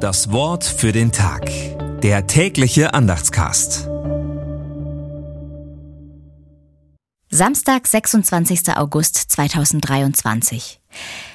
Das Wort für den Tag. Der tägliche Andachtscast. Samstag, 26. August 2023.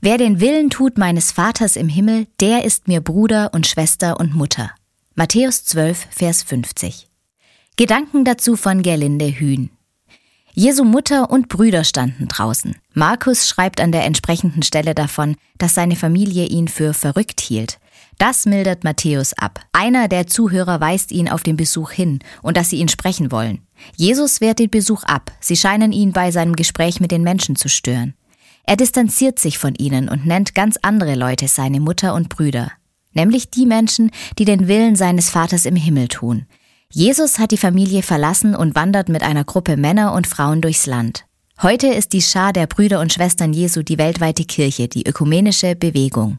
Wer den Willen tut meines Vaters im Himmel, der ist mir Bruder und Schwester und Mutter. Matthäus 12, Vers 50. Gedanken dazu von Gerlinde Hühn. Jesu Mutter und Brüder standen draußen. Markus schreibt an der entsprechenden Stelle davon, dass seine Familie ihn für verrückt hielt. Das mildert Matthäus ab. Einer der Zuhörer weist ihn auf den Besuch hin und dass sie ihn sprechen wollen. Jesus wehrt den Besuch ab. Sie scheinen ihn bei seinem Gespräch mit den Menschen zu stören. Er distanziert sich von ihnen und nennt ganz andere Leute seine Mutter und Brüder. Nämlich die Menschen, die den Willen seines Vaters im Himmel tun. Jesus hat die Familie verlassen und wandert mit einer Gruppe Männer und Frauen durchs Land. Heute ist die Schar der Brüder und Schwestern Jesu die weltweite Kirche, die ökumenische Bewegung.